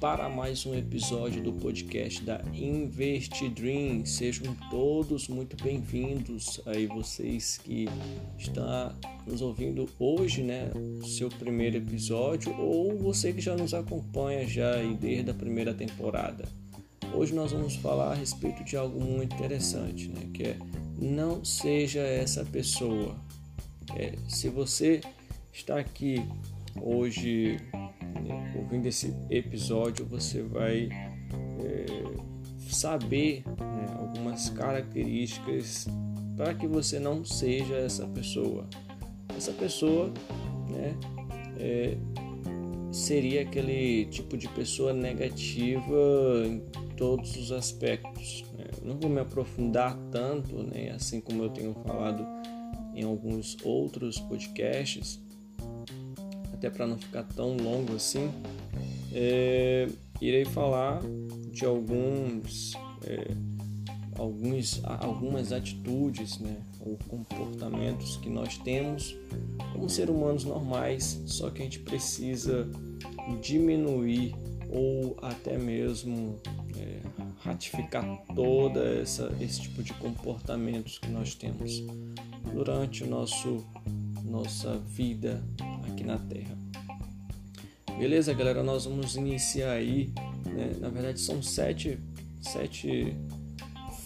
Para mais um episódio do podcast da Invest Dream. Sejam todos muito bem-vindos aí vocês que estão nos ouvindo hoje, né? Seu primeiro episódio ou você que já nos acompanha já aí desde a primeira temporada. Hoje nós vamos falar a respeito de algo muito interessante, né? Que é não seja essa pessoa. É, se você está aqui hoje ouvindo esse episódio, você vai é, saber né, algumas características para que você não seja essa pessoa. Essa pessoa né, é, seria aquele tipo de pessoa negativa em todos os aspectos. Né? Não vou me aprofundar tanto, né, assim como eu tenho falado em alguns outros podcasts, até para não ficar tão longo assim, é, irei falar de alguns, é, alguns, algumas atitudes né, ou comportamentos que nós temos como seres humanos normais, só que a gente precisa diminuir ou até mesmo é, ratificar toda essa esse tipo de comportamentos que nós temos durante o nosso nossa vida aqui na Terra. Beleza, galera? Nós vamos iniciar aí. Né? Na verdade, são sete, sete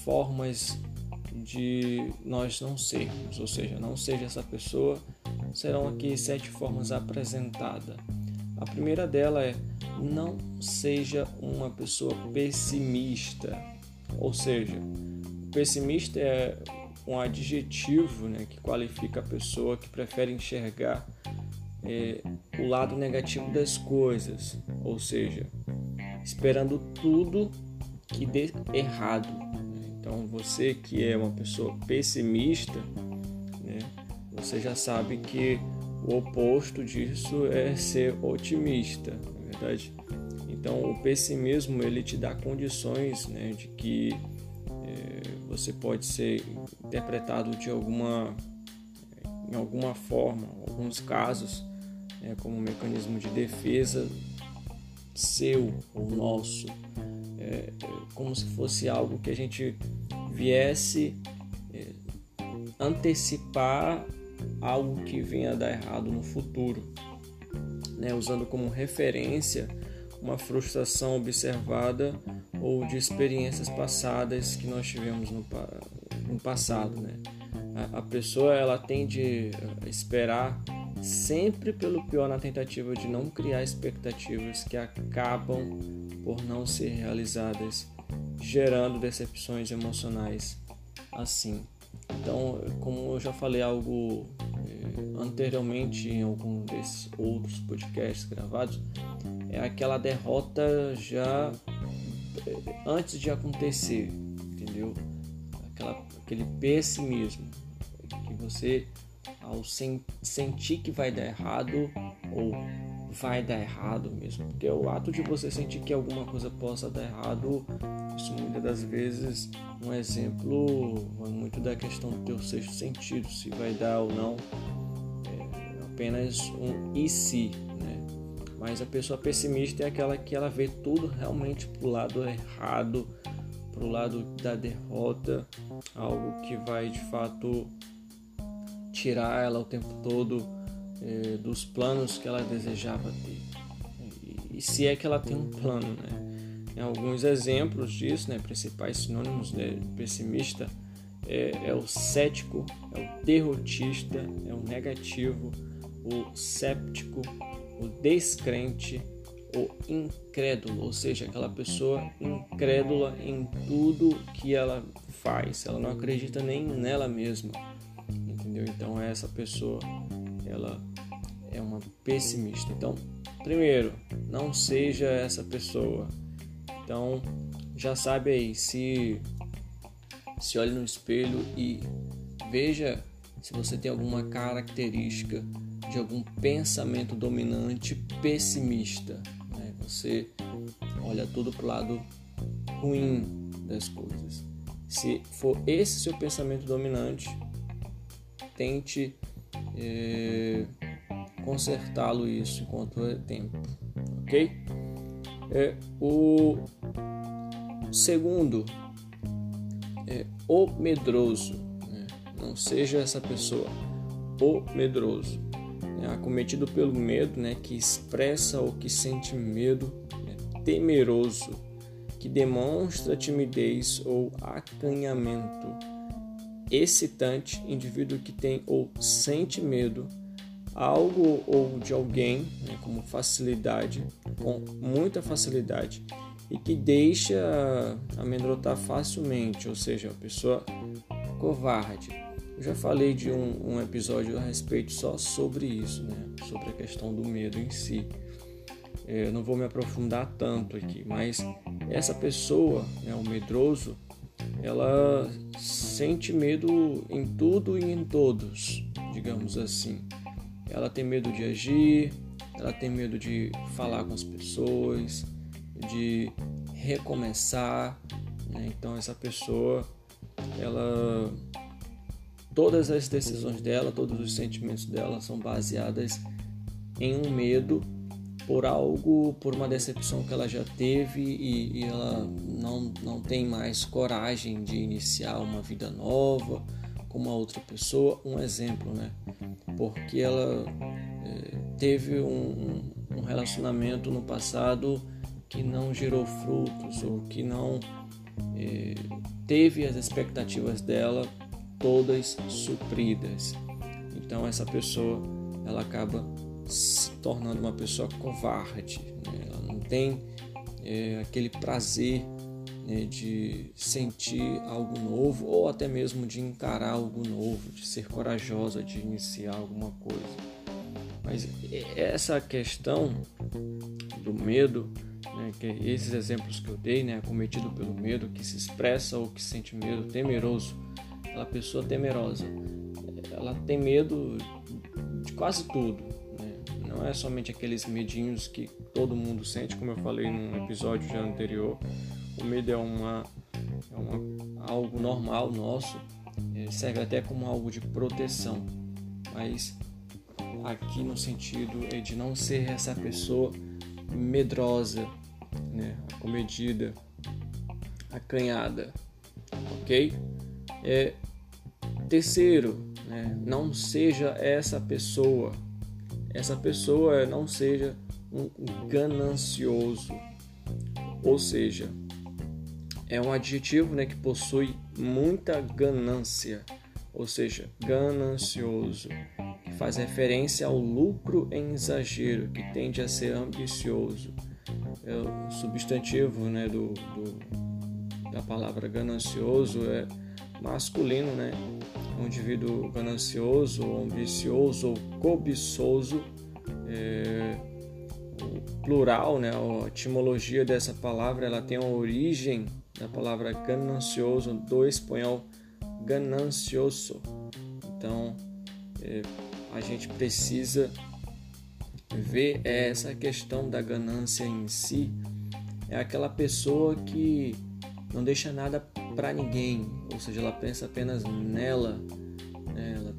formas de nós não sermos, ou seja, não seja essa pessoa. Serão aqui sete formas apresentadas. A primeira dela é não seja uma pessoa pessimista, ou seja, pessimista é um adjetivo né, que qualifica a pessoa que prefere enxergar é, o lado negativo das coisas, ou seja, esperando tudo que dê errado. Então, você que é uma pessoa pessimista, né, você já sabe que o oposto disso é ser otimista, na é verdade. Então, o pessimismo ele te dá condições né, de que é, você pode ser interpretado de alguma, em alguma forma, alguns casos né, como um mecanismo de defesa seu ou nosso, é, é, como se fosse algo que a gente viesse é, antecipar algo que venha a dar errado no futuro, né, usando como referência uma frustração observada ou de experiências passadas que nós tivemos no, no passado, né? A, a pessoa ela tende a esperar sempre pelo pior na tentativa de não criar expectativas que acabam por não ser realizadas, gerando decepções emocionais assim. Então, como eu já falei algo eh, anteriormente em algum desses outros podcasts gravados, é aquela derrota já eh, antes de acontecer, entendeu? Aquela, aquele pessimismo que você ao sen sentir que vai dar errado ou vai dar errado mesmo. Porque o ato de você sentir que alguma coisa possa dar errado, isso muitas das vezes um exemplo muito da questão do teu sexto sentido, se vai dar ou não, é apenas um e se, né? Mas a pessoa pessimista é aquela que ela vê tudo realmente pro lado errado, pro lado da derrota, algo que vai de fato tirar ela o tempo todo é, dos planos que ela desejava ter. E, e, se é que ela tem um plano, né? Em alguns exemplos disso, né, principais sinônimos de pessimista é, é o cético, é o derrotista, é o negativo, o séptico, o descrente, o incrédulo, ou seja, aquela pessoa incrédula em tudo que ela faz, ela não acredita nem nela mesma entendeu? Então essa pessoa ela é uma pessimista. Então, primeiro, não seja essa pessoa. Então, já sabe aí, se se olhe no espelho e veja se você tem alguma característica de algum pensamento dominante pessimista. Né? Você olha tudo para o lado ruim das coisas. Se for esse seu pensamento dominante, tente é, consertá-lo isso enquanto é tempo, ok? É, o segundo é o medroso. Né? Não seja essa pessoa, o medroso. É acometido pelo medo, né? que expressa ou que sente medo, é temeroso, que demonstra timidez ou acanhamento. Excitante, indivíduo que tem ou sente medo algo ou de alguém né, como facilidade, com muita facilidade, e que deixa amedrontar facilmente, ou seja, a pessoa covarde. Eu já falei de um, um, episódio a respeito só sobre isso, né? sobre a questão do medo em si. É, eu não vou me aprofundar tanto aqui, mas essa pessoa, né, o medroso, ela sente medo em tudo e em todos, digamos assim. Ela tem medo de agir, ela tem medo de falar com as pessoas, de recomeçar. Né? Então essa pessoa, ela, todas as decisões dela, todos os sentimentos dela são baseadas em um medo por algo, por uma decepção que ela já teve e, e ela não, não tem mais coragem de iniciar uma vida nova com uma outra pessoa. Um exemplo, né? porque ela é, teve um, um, relacionamento no passado que não gerou frutos ou que não é, teve as expectativas dela todas supridas. Então essa pessoa ela acaba se tornando uma pessoa covarde, né? ela não tem é, aquele prazer né, de sentir algo novo ou até mesmo de encarar algo novo, de ser corajosa de iniciar alguma coisa. Mas essa questão do medo, né, que esses exemplos que eu dei, né, cometido pelo medo, que se expressa ou que sente medo, temeroso, aquela pessoa temerosa, ela tem medo de quase tudo. Não é somente aqueles medinhos que todo mundo sente, como eu falei num episódio já anterior, o medo é, uma, é uma, algo normal nosso, serve até como algo de proteção, mas aqui no sentido é de não ser essa pessoa medrosa, né, acomedida, acanhada, ok? É, terceiro, né, não seja essa pessoa, essa pessoa não seja um ganancioso, ou seja, é um adjetivo né, que possui muita ganância, ou seja, ganancioso, que faz referência ao lucro em exagero, que tende a ser ambicioso. É o substantivo né, do, do, da palavra ganancioso é masculino, né? Um indivíduo ganancioso, ambicioso ou cobiçoso. É, plural, né? A etimologia dessa palavra ela tem a origem da palavra ganancioso do espanhol ganancioso. Então, é, a gente precisa ver essa questão da ganância em si. É aquela pessoa que não deixa nada para ninguém, ou seja, ela pensa apenas nela.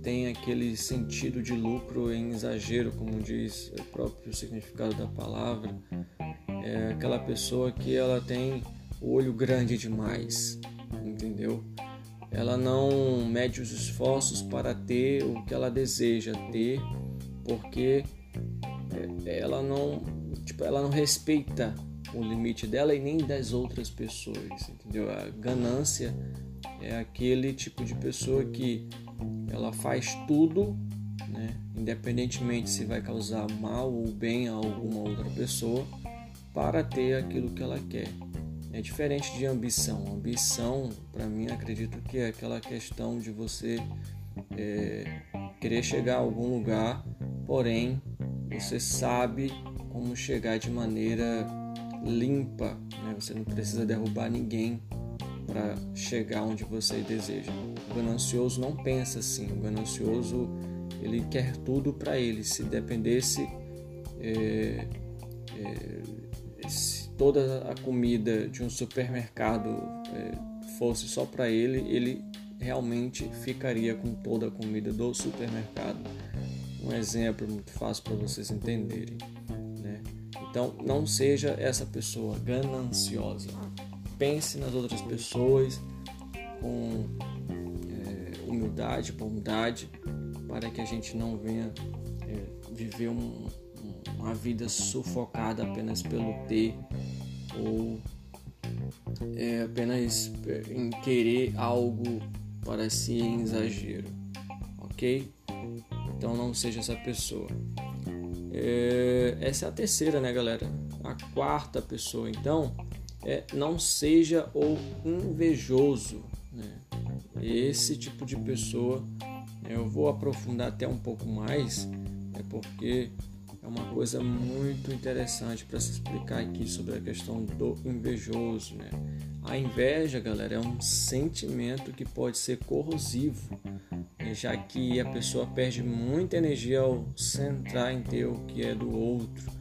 Tem aquele sentido de lucro em exagero, como diz o próprio significado da palavra. É aquela pessoa que ela tem o olho grande demais, entendeu? Ela não mede os esforços para ter o que ela deseja ter, porque é, ela não, tipo, ela não respeita o limite dela e nem das outras pessoas, entendeu? A ganância é aquele tipo de pessoa que ela faz tudo, né? Independentemente se vai causar mal ou bem a alguma outra pessoa, para ter aquilo que ela quer. É diferente de ambição. Ambição, para mim, acredito que é aquela questão de você é, querer chegar a algum lugar, porém você sabe como chegar de maneira limpa. Né? Você não precisa derrubar ninguém para chegar onde você deseja. O ganancioso não pensa assim. O ganancioso ele quer tudo para ele. Se dependesse é, é, se toda a comida de um supermercado é, fosse só para ele, ele realmente ficaria com toda a comida do supermercado. Um exemplo muito fácil para vocês entenderem. Né? Então, não seja essa pessoa gananciosa. Pense nas outras pessoas com é, humildade, bondade, para que a gente não venha é, viver um, uma vida sufocada apenas pelo ter ou é, apenas em querer algo para si em exagero, ok? Então não seja essa pessoa. É, essa é a terceira, né, galera? A quarta pessoa, então, é não seja o invejoso. Né? Esse tipo de pessoa, eu vou aprofundar até um pouco mais, é porque é uma coisa muito interessante para se explicar aqui sobre a questão do invejoso. Né? A inveja, galera, é um sentimento que pode ser corrosivo, né? já que a pessoa perde muita energia ao centrar em ter o que é do outro,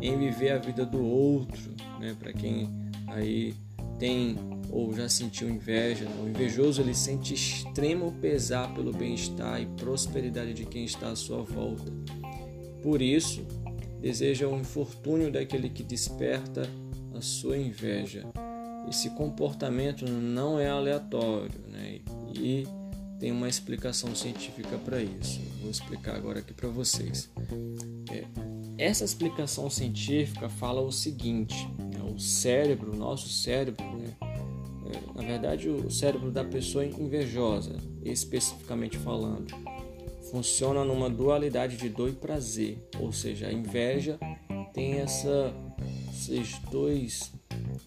em viver a vida do outro, né? Para quem aí tem ou já sentiu inveja, né? o invejoso ele sente extremo pesar pelo bem-estar e prosperidade de quem está à sua volta. Por isso, deseja o infortúnio daquele que desperta a sua inveja. Esse comportamento não é aleatório né? e tem uma explicação científica para isso. Vou explicar agora aqui para vocês. É, essa explicação científica fala o seguinte? O cérebro, o nosso cérebro, né? é, na verdade, o cérebro da pessoa invejosa, especificamente falando, funciona numa dualidade de dor e prazer, ou seja, a inveja tem essa, esses, dois,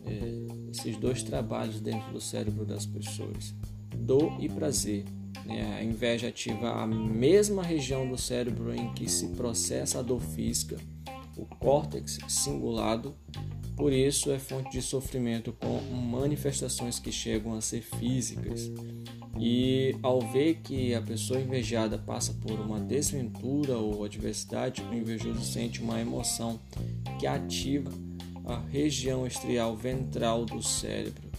é, esses dois trabalhos dentro do cérebro das pessoas, dor e prazer. Né? A inveja ativa a mesma região do cérebro em que se processa a dor física, o córtex cingulado, por isso é fonte de sofrimento com manifestações que chegam a ser físicas. E ao ver que a pessoa invejada passa por uma desventura ou adversidade, o invejoso sente uma emoção que ativa a região estrial ventral do cérebro,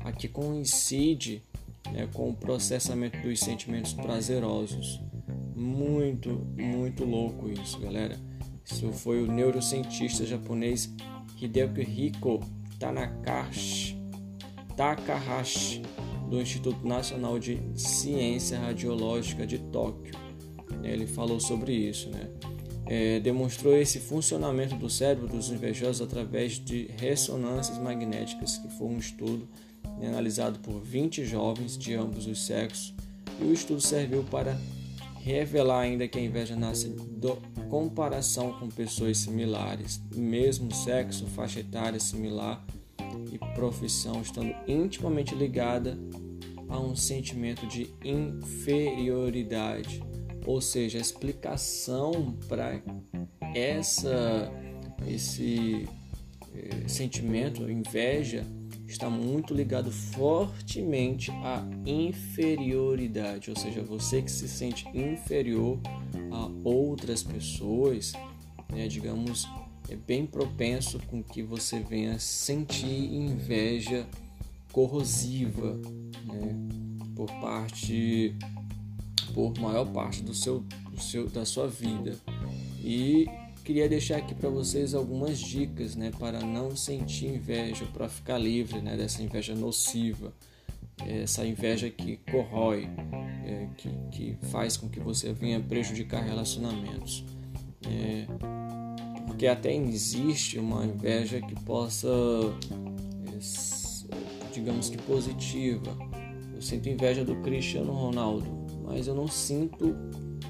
a que coincide né, com o processamento dos sentimentos prazerosos. Muito, muito louco isso, galera. Isso foi o neurocientista japonês Hideki Tanakashi, Takahashi do Instituto Nacional de Ciência Radiológica de Tóquio. Ele falou sobre isso, né? É, demonstrou esse funcionamento do cérebro dos invejosos através de ressonâncias magnéticas, que foi um estudo né, analisado por 20 jovens de ambos os sexos, e o estudo serviu para revelar ainda que a inveja nasce da comparação com pessoas similares, mesmo sexo, faixa etária similar e profissão, estando intimamente ligada a um sentimento de inferioridade, ou seja, a explicação para essa esse eh, sentimento, inveja, está muito ligado fortemente à inferioridade, ou seja, você que se sente inferior a outras pessoas, né, digamos, é bem propenso com que você venha sentir inveja corrosiva, né, por parte, por maior parte do seu, do seu da sua vida. E queria deixar aqui para vocês algumas dicas, né, para não sentir inveja, para ficar livre, né, dessa inveja nociva, essa inveja que corrói, é, que, que faz com que você venha prejudicar relacionamentos. É, porque até existe uma inveja que possa, digamos que positiva. Eu sinto inveja do Cristiano Ronaldo, mas eu não sinto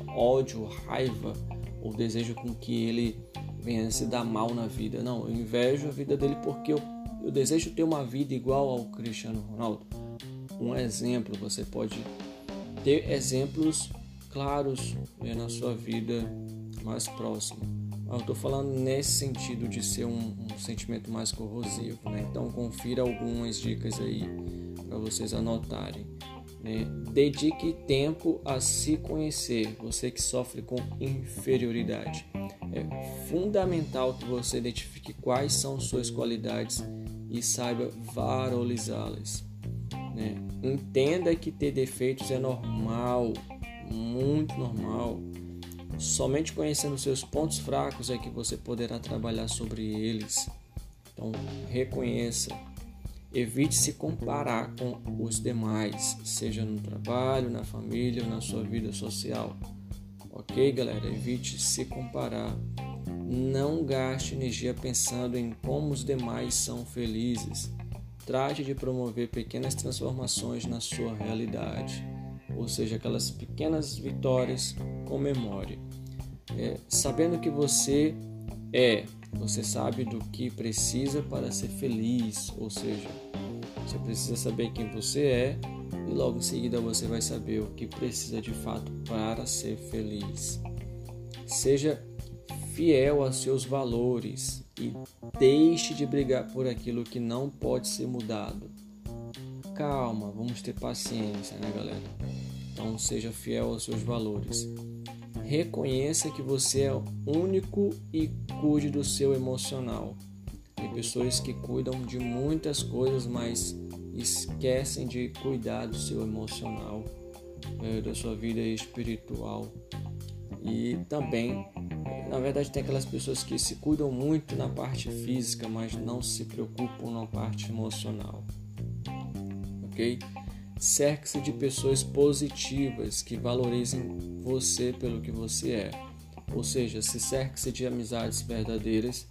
ódio, raiva ou desejo com que ele venha se dar mal na vida. Não, eu invejo a vida dele porque eu, eu desejo ter uma vida igual ao Cristiano Ronaldo. Um exemplo, você pode ter exemplos claros né, na sua vida mais próxima. Eu estou falando nesse sentido de ser um, um sentimento mais corrosivo, né? Então confira algumas dicas aí para vocês anotarem. Né? Dedique tempo a se conhecer, você que sofre com inferioridade. É fundamental que você identifique quais são suas qualidades e saiba valorizá-las. Né? Entenda que ter defeitos é normal, muito normal. somente conhecendo seus pontos fracos é que você poderá trabalhar sobre eles. Então, reconheça. Evite se comparar com os demais, seja no trabalho, na família ou na sua vida social. Ok, galera? Evite se comparar. Não gaste energia pensando em como os demais são felizes. Trate de promover pequenas transformações na sua realidade, ou seja, aquelas pequenas vitórias comemore. É, sabendo que você é, você sabe do que precisa para ser feliz, ou seja, você precisa saber quem você é e logo em seguida você vai saber o que precisa de fato para ser feliz. Seja fiel aos seus valores e deixe de brigar por aquilo que não pode ser mudado. Calma, vamos ter paciência, né, galera? Então seja fiel aos seus valores. Reconheça que você é único e cuide do seu emocional. Tem pessoas que cuidam de muitas coisas, mas esquecem de cuidar do seu emocional, é, da sua vida espiritual. E também, na verdade, tem aquelas pessoas que se cuidam muito na parte física, mas não se preocupam na parte emocional. Ok? Cerque-se de pessoas positivas que valorizem você pelo que você é. Ou seja, se cerque-se de amizades verdadeiras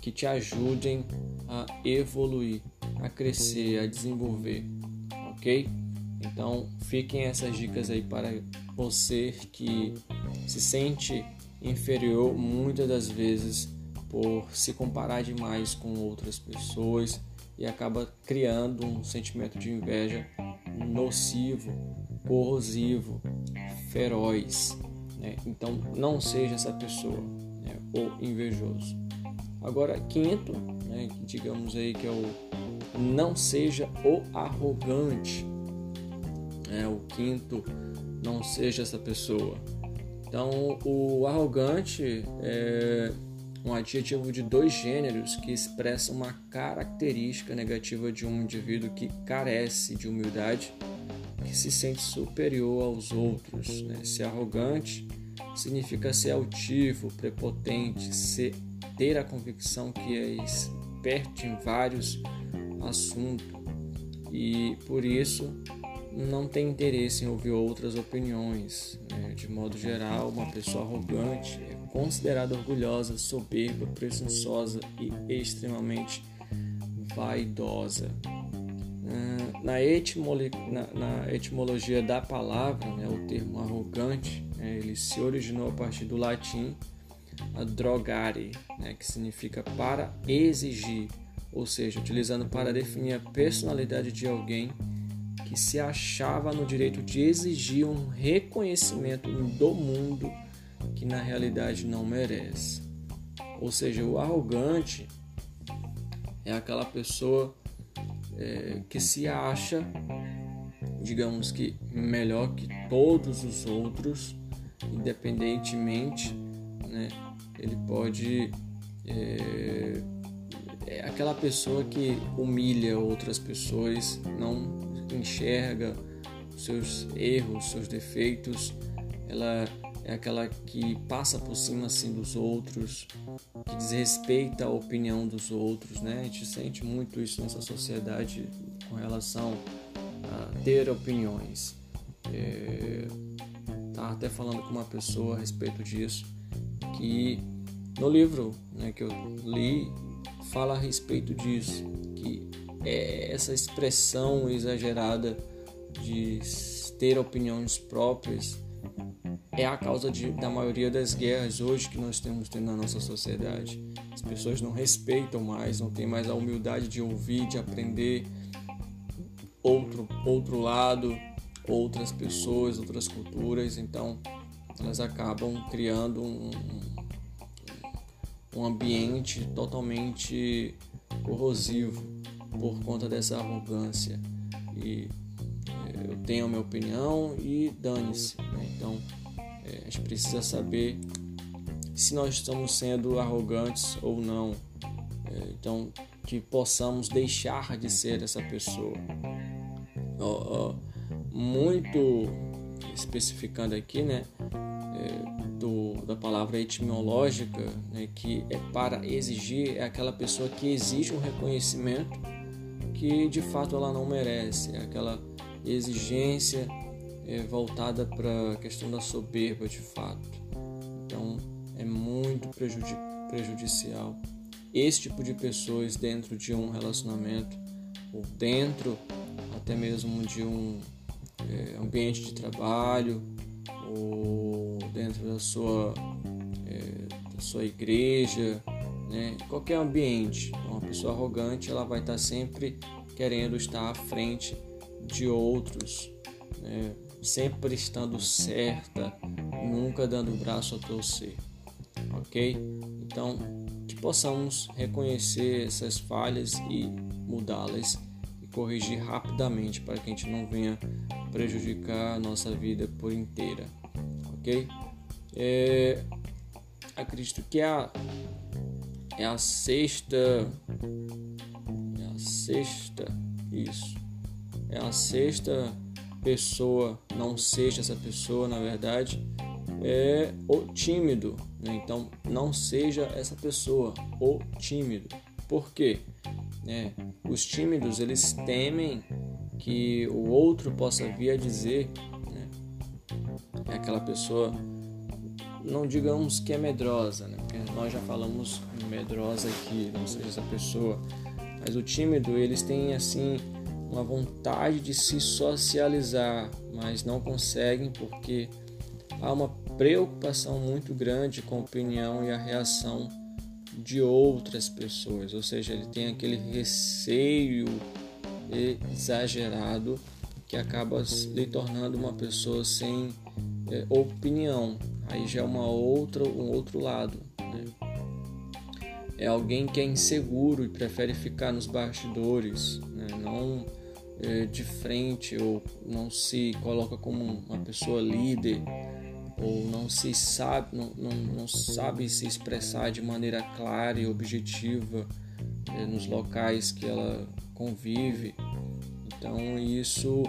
que te ajudem a evoluir, a crescer, a desenvolver, ok? Então, fiquem essas dicas aí para você que se sente inferior muitas das vezes por se comparar demais com outras pessoas e acaba criando um sentimento de inveja nocivo, corrosivo, feroz. Né? Então, não seja essa pessoa, né? ou invejoso. Agora, quinto, né? digamos aí que é o não seja o arrogante. É, o quinto, não seja essa pessoa. Então, o arrogante é um adjetivo de dois gêneros que expressa uma característica negativa de um indivíduo que carece de humildade, que se sente superior aos outros. Né? Ser arrogante significa ser altivo, prepotente, ser, ter a convicção que é esperto em vários assuntos e por isso não tem interesse em ouvir outras opiniões. Né? De modo geral, uma pessoa arrogante é considerada orgulhosa, soberba, presunçosa e extremamente vaidosa. Ah, na, etimolo na, na etimologia da palavra, né, o termo arrogante, né, ele se originou a partir do latim drogare, né, que significa para exigir, ou seja, utilizando para definir a personalidade de alguém que se achava no direito de exigir um reconhecimento do mundo que na realidade não merece. Ou seja, o arrogante é aquela pessoa é, que se acha, digamos que, melhor que todos os outros, independentemente, né? Ele pode é, é aquela pessoa que humilha outras pessoas, não enxerga seus erros, seus defeitos, ela é aquela que passa por cima assim dos outros, que desrespeita a opinião dos outros, né? A gente sente muito isso nessa sociedade com relação a ter opiniões. É, tá até falando com uma pessoa a respeito disso, que no livro né, que eu li fala a respeito disso, que é essa expressão exagerada de ter opiniões próprias é a causa de, da maioria das guerras hoje que nós temos na nossa sociedade. As pessoas não respeitam mais, não têm mais a humildade de ouvir, de aprender outro, outro lado, outras pessoas, outras culturas. Então, elas acabam criando um, um ambiente totalmente corrosivo por conta dessa arrogância. E eh, eu tenho a minha opinião e dane-se. Né? Então, é, a gente precisa saber se nós estamos sendo arrogantes ou não. É, então, que possamos deixar de ser essa pessoa. muito especificando aqui, né? É, do, da palavra etimológica, né, que é para exigir, é aquela pessoa que exige um reconhecimento que de fato ela não merece, é aquela exigência é, voltada para a questão da soberba de fato. Então é muito prejudici prejudicial esse tipo de pessoas dentro de um relacionamento ou dentro até mesmo de um é, ambiente de trabalho ou dentro da sua, é, da sua igreja, né? qualquer ambiente. Uma pessoa arrogante ela vai estar sempre querendo estar à frente de outros, né? Sempre estando certa, nunca dando o braço a torcer, ok? Então, que possamos reconhecer essas falhas e mudá-las e corrigir rapidamente para que a gente não venha prejudicar a nossa vida por inteira, ok? É, acredito que a, é a sexta, é a sexta, isso, é a sexta pessoa, não seja essa pessoa, na verdade, é o tímido. Né? Então, não seja essa pessoa, o tímido. Por quê? É, os tímidos eles temem que o outro possa vir a dizer, né? é aquela pessoa, não digamos que é medrosa, né? porque nós já falamos medrosa aqui, não seja essa pessoa, mas o tímido eles têm assim uma vontade de se socializar, mas não conseguem porque há uma preocupação muito grande com a opinião e a reação de outras pessoas, ou seja, ele tem aquele receio exagerado que acaba lhe tornando uma pessoa sem é, opinião. Aí já é uma outra, um outro lado. Né? É alguém que é inseguro e prefere ficar nos bastidores, né? não de frente ou não se coloca como uma pessoa líder ou não se sabe, não, não, não sabe se expressar de maneira clara e objetiva é, nos locais que ela convive. Então isso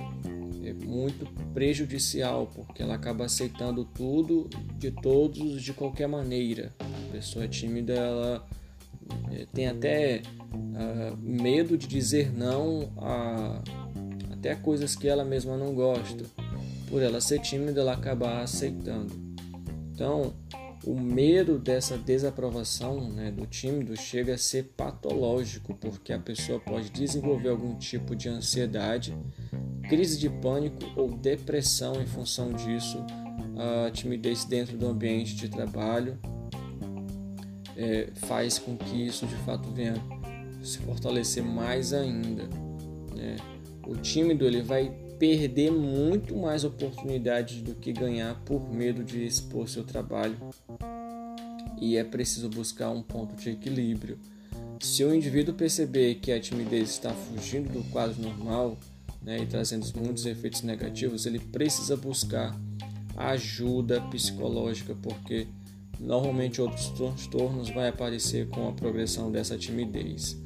é muito prejudicial porque ela acaba aceitando tudo de todos de qualquer maneira. A pessoa tímida ela é, tem até uh, medo de dizer não a até coisas que ela mesma não gosta por ela ser tímida, ela acaba aceitando. Então, o medo dessa desaprovação né, do tímido chega a ser patológico, porque a pessoa pode desenvolver algum tipo de ansiedade, crise de pânico ou depressão em função disso. A timidez dentro do ambiente de trabalho é, faz com que isso de fato venha se fortalecer mais ainda. Né? O tímido ele vai perder muito mais oportunidades do que ganhar por medo de expor seu trabalho. E é preciso buscar um ponto de equilíbrio. Se o indivíduo perceber que a timidez está fugindo do quadro normal né, e trazendo muitos efeitos negativos, ele precisa buscar ajuda psicológica, porque normalmente outros transtornos vão aparecer com a progressão dessa timidez,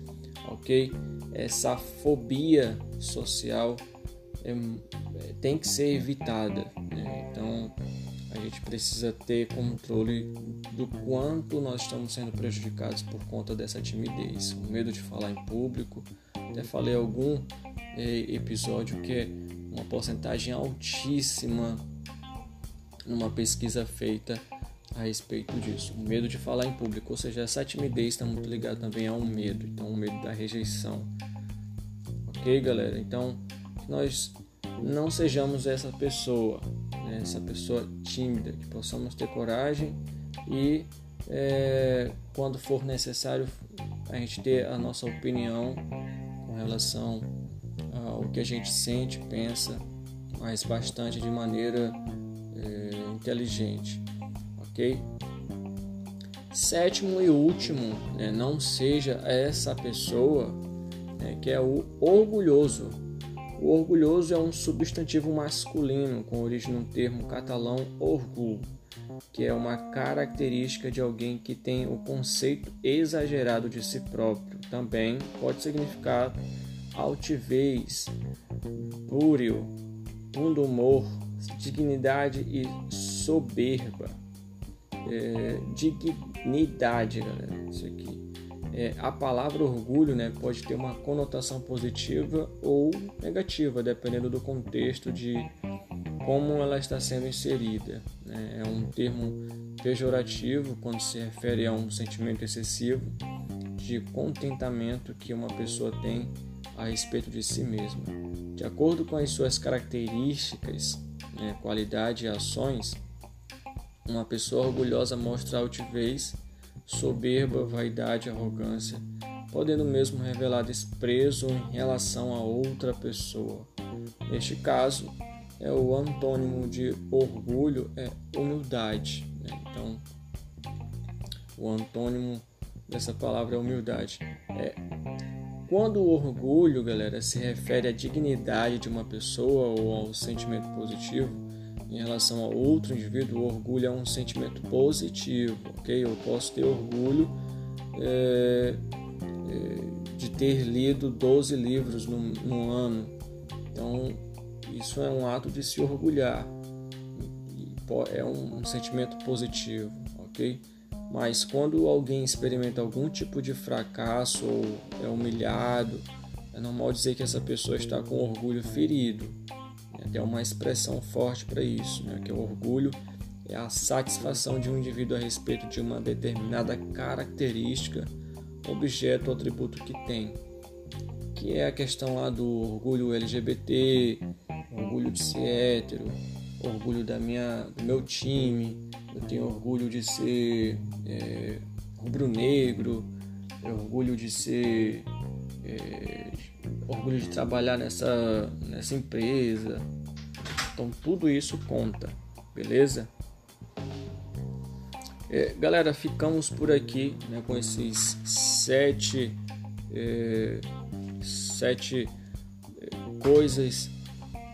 ok? Essa fobia social é, é, tem que ser evitada. Né? Então a gente precisa ter controle do quanto nós estamos sendo prejudicados por conta dessa timidez, o medo de falar em público. Até falei algum é, episódio que é uma porcentagem altíssima numa pesquisa feita a respeito disso. O medo de falar em público, ou seja, essa timidez está muito ligada também a um medo, então o medo da rejeição. Ok, galera? Então nós não sejamos essa pessoa, né? essa pessoa tímida, que possamos ter coragem e é, quando for necessário a gente ter a nossa opinião com relação ao que a gente sente, pensa, mas bastante de maneira é, inteligente, ok? Sétimo e último, né? não seja essa pessoa né, que é o orgulhoso o orgulhoso é um substantivo masculino com origem no termo catalão orgulho, que é uma característica de alguém que tem o conceito exagerado de si próprio. Também pode significar altivez, búrio, bom humor, dignidade e soberba. É, dignidade, galera. Isso aqui. É, a palavra orgulho né, pode ter uma conotação positiva ou negativa, dependendo do contexto de como ela está sendo inserida. Né? É um termo pejorativo quando se refere a um sentimento excessivo de contentamento que uma pessoa tem a respeito de si mesma. De acordo com as suas características, né, qualidade e ações, uma pessoa orgulhosa mostra altivez, soberba, vaidade arrogância, podendo mesmo revelar desprezo em relação a outra pessoa. Neste caso, é o antônimo de orgulho é humildade. Né? Então, o antônimo dessa palavra é humildade. É quando o orgulho, galera, se refere à dignidade de uma pessoa ou ao sentimento positivo em relação a outro indivíduo, o orgulho é um sentimento positivo, ok? Eu posso ter orgulho é, é, de ter lido 12 livros no, no ano. Então, isso é um ato de se orgulhar. É um, um sentimento positivo, ok? Mas quando alguém experimenta algum tipo de fracasso ou é humilhado, é normal dizer que essa pessoa está com orgulho ferido. Tem uma expressão forte para isso, né? que o orgulho é a satisfação de um indivíduo a respeito de uma determinada característica, objeto ou atributo que tem. Que é a questão lá do orgulho LGBT, orgulho de ser hétero, orgulho da minha, do meu time, eu tenho orgulho de ser é, rubro-negro, orgulho de ser. É, orgulho de trabalhar nessa, nessa empresa. Então tudo isso conta, beleza? É, galera, ficamos por aqui né, com esses sete, é, sete é, coisas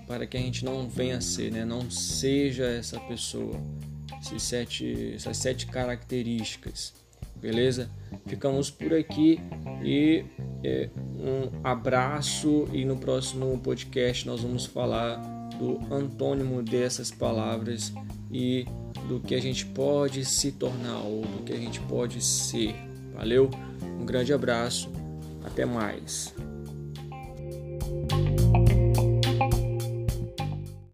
para que a gente não venha a ser, né? não seja essa pessoa esses sete, essas sete características. Beleza? Ficamos por aqui e é, um abraço e no próximo podcast nós vamos falar do antônimo dessas palavras e do que a gente pode se tornar ou do que a gente pode ser. Valeu? Um grande abraço. Até mais.